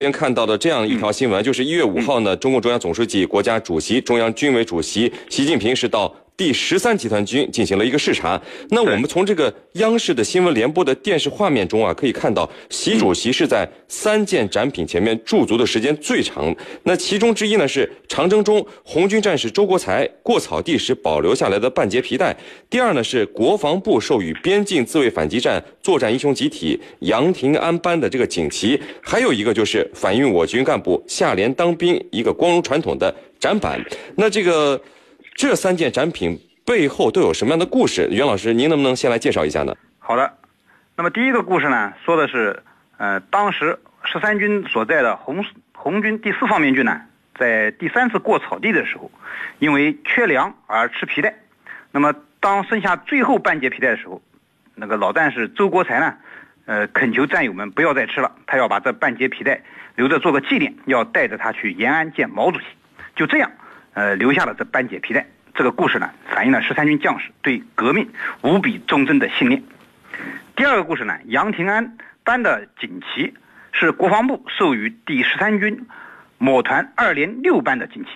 先看到的这样一条新闻，就是一月五号呢，中共中央总书记、国家主席、中央军委主席习近平是到。第十三集团军进行了一个视察。那我们从这个央视的新闻联播的电视画面中啊，可以看到习主席是在三件展品前面驻足的时间最长。那其中之一呢是长征中红军战士周国才过草地时保留下来的半截皮带。第二呢是国防部授予边境自卫反击战作战英雄集体杨廷安班的这个锦旗。还有一个就是反映我军干部下连当兵一个光荣传统的展板。那这个。这三件展品背后都有什么样的故事？袁老师，您能不能先来介绍一下呢？好的，那么第一个故事呢，说的是，呃，当时十三军所在的红红军第四方面军呢，在第三次过草地的时候，因为缺粮而吃皮带。那么当剩下最后半截皮带的时候，那个老战士周国才呢，呃，恳求战友们不要再吃了，他要把这半截皮带留着做个纪念，要带着他去延安见毛主席。就这样。呃，留下了这半截皮带。这个故事呢，反映了十三军将士对革命无比忠贞的信念。第二个故事呢，杨廷安班的锦旗是国防部授予第十三军某团二连六班的锦旗。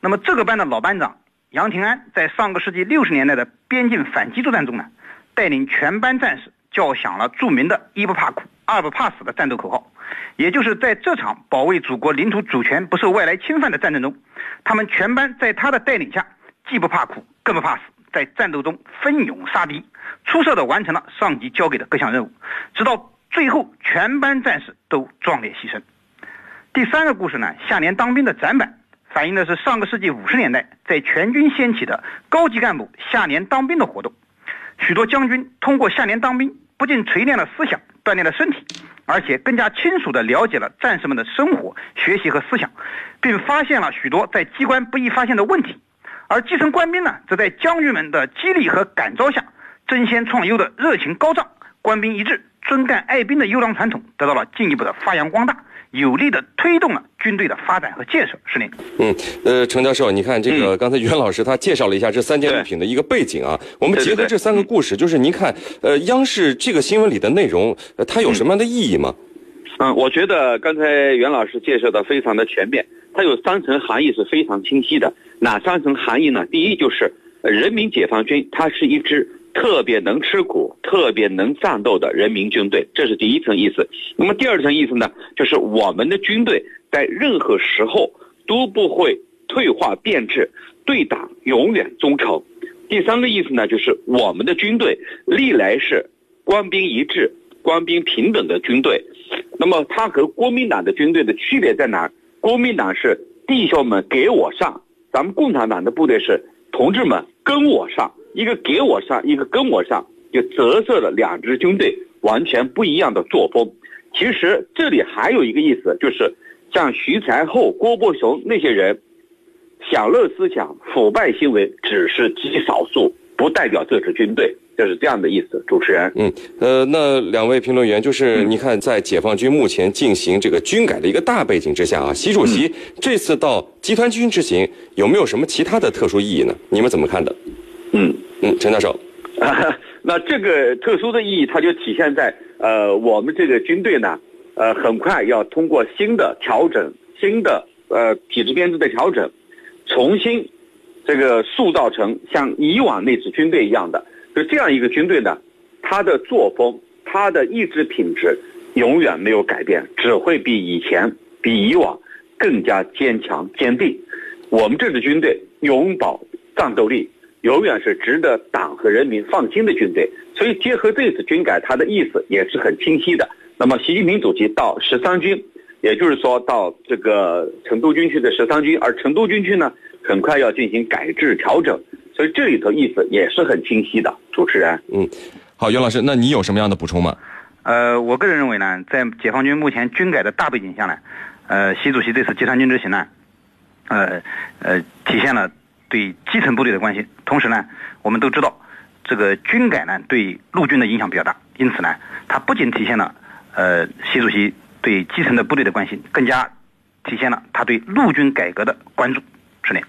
那么这个班的老班长杨廷安，在上个世纪六十年代的边境反击作战中呢，带领全班战士叫响了著名的“一不怕苦，二不怕死”的战斗口号。也就是在这场保卫祖国领土主权不受外来侵犯的战争中，他们全班在他的带领下，既不怕苦，更不怕死，在战斗中奋勇杀敌，出色的完成了上级交给的各项任务，直到最后全班战士都壮烈牺牲。第三个故事呢，下连当兵的展板，反映的是上个世纪五十年代在全军掀起的高级干部下连当兵的活动，许多将军通过下连当兵，不仅锤炼了思想，锻炼了身体。而且更加清楚地了解了战士们的生活、学习和思想，并发现了许多在机关不易发现的问题。而基层官兵呢，则在将军们的激励和感召下，争先创优的热情高涨，官兵一致、尊干爱兵的优良传统得到了进一步的发扬光大。有力的推动了军队的发展和建设，是您。嗯，呃，程教授，你看这个，刚才袁老师他介绍了一下这三件物品的一个背景啊。我们结合这三个故事，就是您看，呃，央视这个新闻里的内容，它有什么样的意义吗？嗯，我觉得刚才袁老师介绍的非常的全面，它有三层含义是非常清晰的。哪三层含义呢？第一就是人民解放军，它是一支。特别能吃苦、特别能战斗的人民军队，这是第一层意思。那么第二层意思呢，就是我们的军队在任何时候都不会退化变质，对党永远忠诚。第三个意思呢，就是我们的军队历来是官兵一致、官兵平等的军队。那么它和国民党的军队的区别在哪？国民党是弟兄们给我上，咱们共产党的部队是同志们跟我上。一个给我上，一个跟我上，就折射了两支军队完全不一样的作风。其实这里还有一个意思，就是像徐才厚、郭伯雄那些人，享乐思想、腐败行为只是极少数，不代表这支军队，就是这样的意思。主持人，嗯，呃，那两位评论员，就是你看，在解放军目前进行这个军改的一个大背景之下啊，习主席这次到集团军之行，有没有什么其他的特殊意义呢？你们怎么看的？嗯嗯，陈教授，那这个特殊的意义，它就体现在呃，我们这个军队呢，呃，很快要通过新的调整、新的呃体制编制的调整，重新这个塑造成像以往那支军队一样的，就这样一个军队呢，它的作风、它的意志品质永远没有改变，只会比以前、比以往更加坚强坚定。我们这支军队永葆战斗力。永远是值得党和人民放心的军队，所以结合这次军改，它的意思也是很清晰的。那么，习近平主席到十三军，也就是说到这个成都军区的十三军，而成都军区呢，很快要进行改制调整，所以这里头意思也是很清晰的。主持人，嗯，好，袁老师，那你有什么样的补充吗？呃，我个人认为呢，在解放军目前军改的大背景下呢，呃，习主席这次集团军之行呢，呃呃，体现了。对基层部队的关心，同时呢，我们都知道，这个军改呢对陆军的影响比较大，因此呢，它不仅体现了呃习主席对基层的部队的关心，更加体现了他对陆军改革的关注。是的。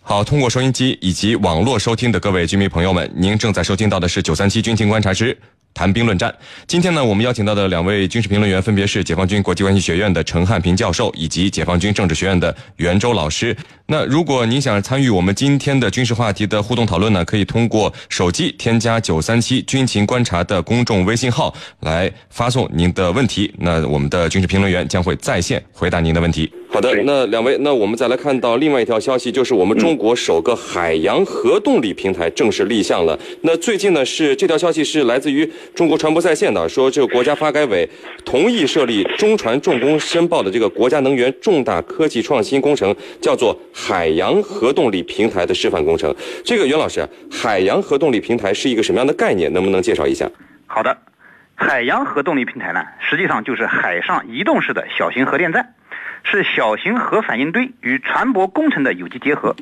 好，通过收音机以及网络收听的各位军迷朋友们，您正在收听到的是九三七军情观察之谈兵论战。今天呢，我们邀请到的两位军事评论员分别是解放军国际关系学院的陈汉平教授以及解放军政治学院的袁周老师。那如果您想参与我们今天的军事话题的互动讨论呢，可以通过手机添加九三七军情观察的公众微信号来发送您的问题。那我们的军事评论员将会在线回答您的问题。好的，那两位，那我们再来看到另外一条消息，就是我们中国首个海洋核动力平台正式立项了。那最近呢，是这条消息是来自于中国船舶在线的，说这个国家发改委同意设立中船重工申报的这个国家能源重大科技创新工程，叫做海洋核动力平台的示范工程。这个袁老师，海洋核动力平台是一个什么样的概念？能不能介绍一下？好的，海洋核动力平台呢，实际上就是海上移动式的小型核电站。是小型核反应堆与船舶工程的有机结合，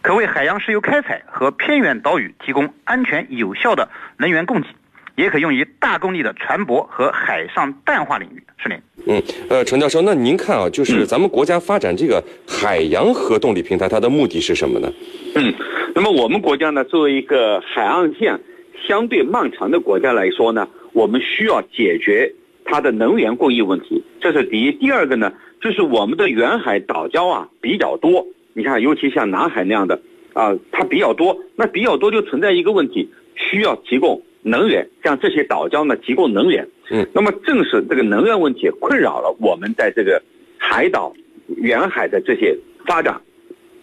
可为海洋石油开采和偏远岛屿提供安全有效的能源供给，也可用于大功率的船舶和海上淡化领域。是您。嗯，呃，陈教授，那您看啊，就是咱们国家发展这个海洋核动力平台，它的目的是什么呢？嗯，那么我们国家呢，作为一个海岸线相对漫长的国家来说呢，我们需要解决它的能源供应问题，这是第一。第二个呢？就是我们的远海岛礁啊比较多，你看，尤其像南海那样的啊，它比较多。那比较多就存在一个问题，需要提供能源，向这些岛礁呢提供能源。嗯，那么正是这个能源问题困扰了我们在这个海岛、远海的这些发展，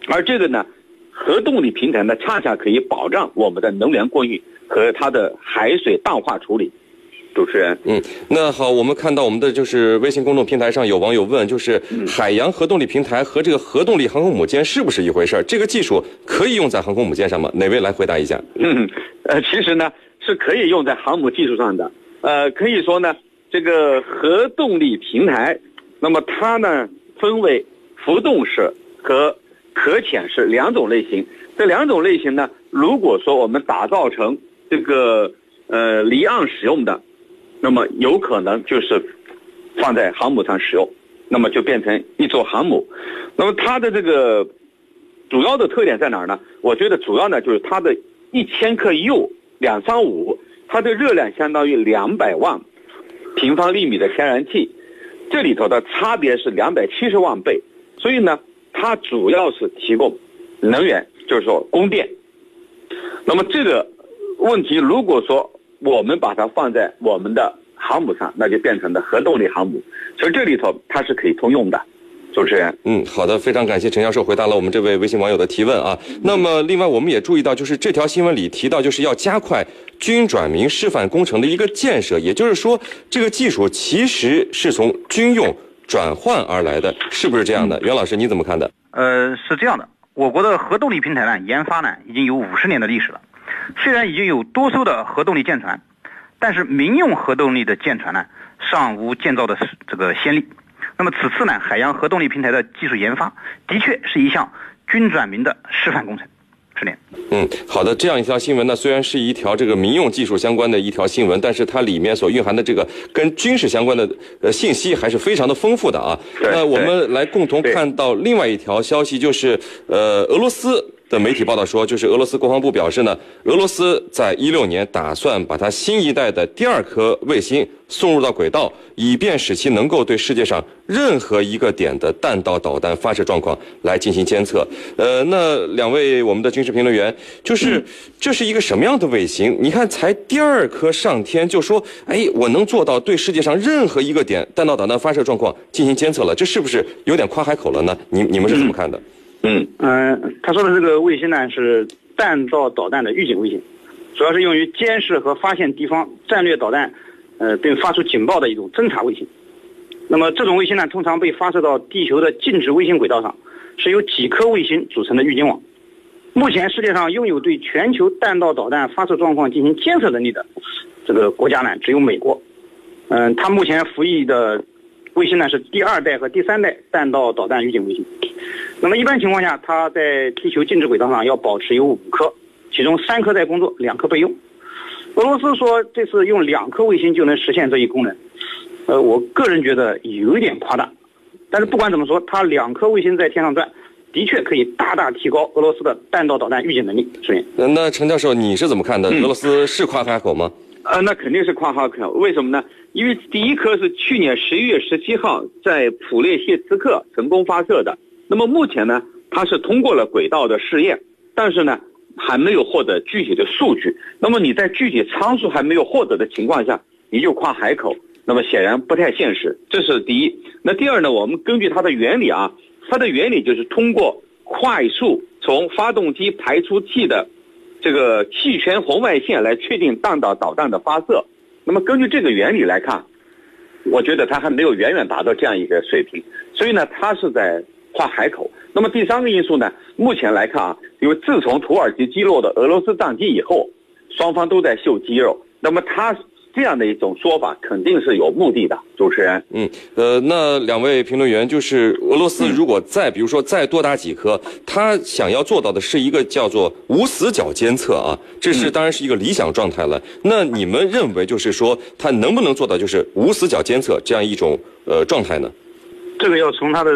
而这个呢，核动力平台呢，恰恰可以保障我们的能源供应和它的海水淡化处理。主持人，嗯，那好，我们看到我们的就是微信公众平台上有网友问，就是海洋核动力平台和这个核动力航空母舰是不是一回事儿？这个技术可以用在航空母舰上吗？哪位来回答一下？嗯，呃，其实呢是可以用在航母技术上的，呃，可以说呢，这个核动力平台，那么它呢分为浮动式和可潜式两种类型。这两种类型呢，如果说我们打造成这个呃离岸使用的。那么有可能就是放在航母上使用，那么就变成一座航母。那么它的这个主要的特点在哪儿呢？我觉得主要呢就是它的一千克铀两三五，它的热量相当于两百万平方厘米的天然气，这里头的差别是两百七十万倍。所以呢，它主要是提供能源，就是说供电。那么这个问题如果说，我们把它放在我们的航母上，那就变成了核动力航母。所以这里头它是可以通用的。主持人，嗯，好的，非常感谢陈教授回答了我们这位微信网友的提问啊。那么，另外我们也注意到，就是这条新闻里提到，就是要加快军转民示范工程的一个建设。也就是说，这个技术其实是从军用转换而来的，是不是这样的？袁老师，你怎么看的？呃，是这样的，我国的核动力平台呢，研发呢已经有五十年的历史了。虽然已经有多艘的核动力舰船，但是民用核动力的舰船呢，尚无建造的这个先例。那么此次呢，海洋核动力平台的技术研发，的确是一项军转民的示范工程。是的。嗯，好的，这样一条新闻呢，虽然是一条这个民用技术相关的一条新闻，但是它里面所蕴含的这个跟军事相关的呃信息还是非常的丰富的啊。那我们来共同看到另外一条消息，就是呃，俄罗斯。的媒体报道说，就是俄罗斯国防部表示呢，俄罗斯在一六年打算把它新一代的第二颗卫星送入到轨道，以便使其能够对世界上任何一个点的弹道导弹发射状况来进行监测。呃，那两位我们的军事评论员，就是这是一个什么样的卫星？你看，才第二颗上天就说，哎，我能做到对世界上任何一个点弹道导弹发射状况进行监测了，这是不是有点夸海口了呢？你你们是怎么看的？嗯嗯，他说的这个卫星呢是弹道导弹的预警卫星，主要是用于监视和发现敌方战略导弹，呃，并发出警报的一种侦察卫星。那么这种卫星呢，通常被发射到地球的静止卫星轨道上，是由几颗卫星组成的预警网。目前世界上拥有对全球弹道导弹发射状况进行监测能力的这个国家呢，只有美国。嗯，它目前服役的卫星呢是第二代和第三代弹道导弹预警卫星。那么一般情况下，它在地球静止轨道上要保持有五颗，其中三颗在工作，两颗备用。俄罗斯说这次用两颗卫星就能实现这一功能，呃，我个人觉得有一点夸大。但是不管怎么说，它两颗卫星在天上转，的确可以大大提高俄罗斯的弹道导弹预警能力。是。那陈教授你是怎么看的？俄罗斯是夸海口吗？呃，那肯定是夸哈口，为什么呢？因为第一颗是去年十一月十七号在普列谢茨克成功发射的。那么目前呢，它是通过了轨道的试验，但是呢，还没有获得具体的数据。那么你在具体参数还没有获得的情况下，你就夸海口，那么显然不太现实。这是第一。那第二呢？我们根据它的原理啊，它的原理就是通过快速从发动机排出气的。这个气圈红外线来确定弹道导弹的发射，那么根据这个原理来看，我觉得它还没有远远达到这样一个水平，所以呢，它是在画海口。那么第三个因素呢，目前来看啊，因为自从土耳其击落的俄罗斯战机以后，双方都在秀肌肉，那么他。这样的一种说法肯定是有目的的，主持人。嗯，呃，那两位评论员就是俄罗斯如果再比如说再多打几颗，他想要做到的是一个叫做无死角监测啊，这是当然是一个理想状态了。那你们认为就是说他能不能做到就是无死角监测这样一种呃状态呢？这个要从他的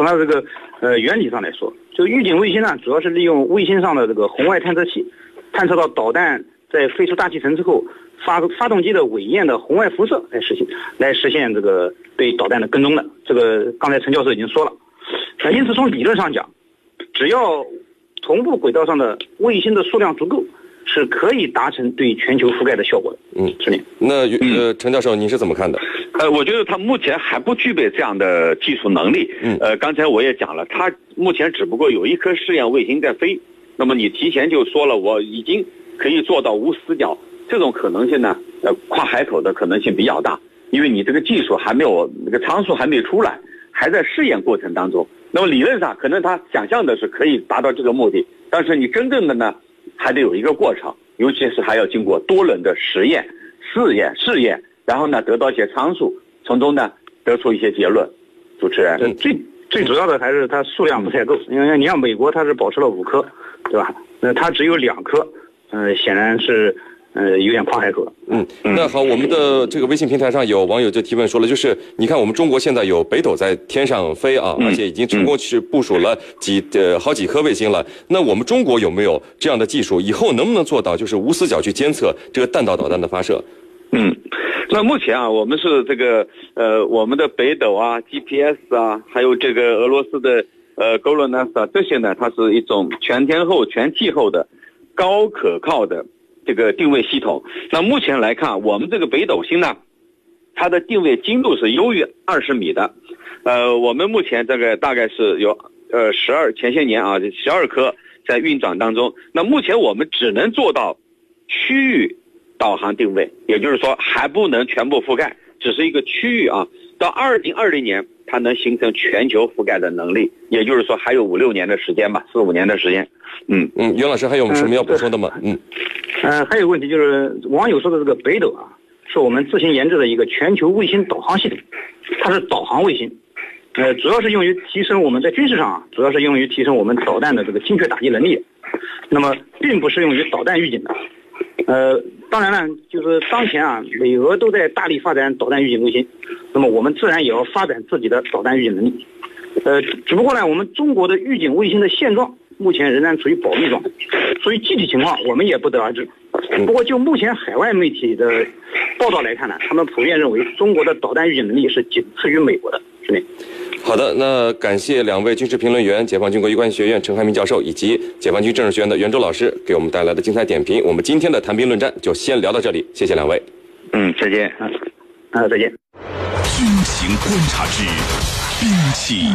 从它这个呃原理上来说，就预警卫星呢，主要是利用卫星上的这个红外探测器，探测到导弹在飞出大气层之后。发发动机的尾焰的红外辐射来实现，来实现这个对导弹的跟踪的。这个刚才陈教授已经说了。那因此从理论上讲，只要同步轨道上的卫星的数量足够，是可以达成对全球覆盖的效果的。嗯，是的。那呃，陈教授您是怎么看的？呃，我觉得他目前还不具备这样的技术能力。嗯。呃，刚才我也讲了，他目前只不过有一颗试验卫星在飞。那么你提前就说了，我已经可以做到无死角。这种可能性呢，呃，跨海口的可能性比较大，因为你这个技术还没有那个参数还没出来，还在试验过程当中。那么理论上可能他想象的是可以达到这个目的，但是你真正的呢，还得有一个过程，尤其是还要经过多轮的实验、试验、试验，然后呢得到一些参数，从中呢得出一些结论。主持人，最最主要的还是它数量不太够，因为你像美国它是保持了五颗，对吧？那它只有两颗，嗯，显然是。呃，有点跨海口了。嗯，那好，我们的这个微信平台上有网友就提问说了，就是你看我们中国现在有北斗在天上飞啊，而且已经成功去部署了几呃好几颗卫星了。那我们中国有没有这样的技术？以后能不能做到就是无死角去监测这个弹道导弹的发射？嗯，那目前啊，我们是这个呃，我们的北斗啊、GPS 啊，还有这个俄罗斯的呃 GLONASS 啊，这些呢，它是一种全天候、全气候的高可靠的。这个定位系统，那目前来看，我们这个北斗星呢，它的定位精度是优于二十米的。呃，我们目前这个大概是有呃十二前些年啊，十二颗在运转当中。那目前我们只能做到区域导航定位，也就是说还不能全部覆盖，只是一个区域啊。到二零二零年，它能形成全球覆盖的能力，也就是说还有五六年的时间吧，四五年的时间。嗯嗯，袁老师还有什么要补充的吗？嗯。嗯，还有问题就是网友说的这个北斗啊，是我们自行研制的一个全球卫星导航系统，它是导航卫星，呃，主要是用于提升我们在军事上啊，主要是用于提升我们导弹的这个精确打击能力，那么并不适用于导弹预警的。呃，当然了，就是当前啊，美俄都在大力发展导弹预警卫星，那么我们自然也要发展自己的导弹预警能力。呃，只不过呢，我们中国的预警卫星的现状。目前仍然处于保密状态，所以具体情况我们也不得而知。不过就目前海外媒体的报道来看呢，他们普遍认为中国的导弹预警能力是仅次于美国的。好的，那感谢两位军事评论员，解放军国际关系学院陈汉明教授以及解放军政治学院的袁周老师给我们带来的精彩点评。我们今天的谈兵论战就先聊到这里，谢谢两位。嗯，再见。啊，再见。军情观察之兵器。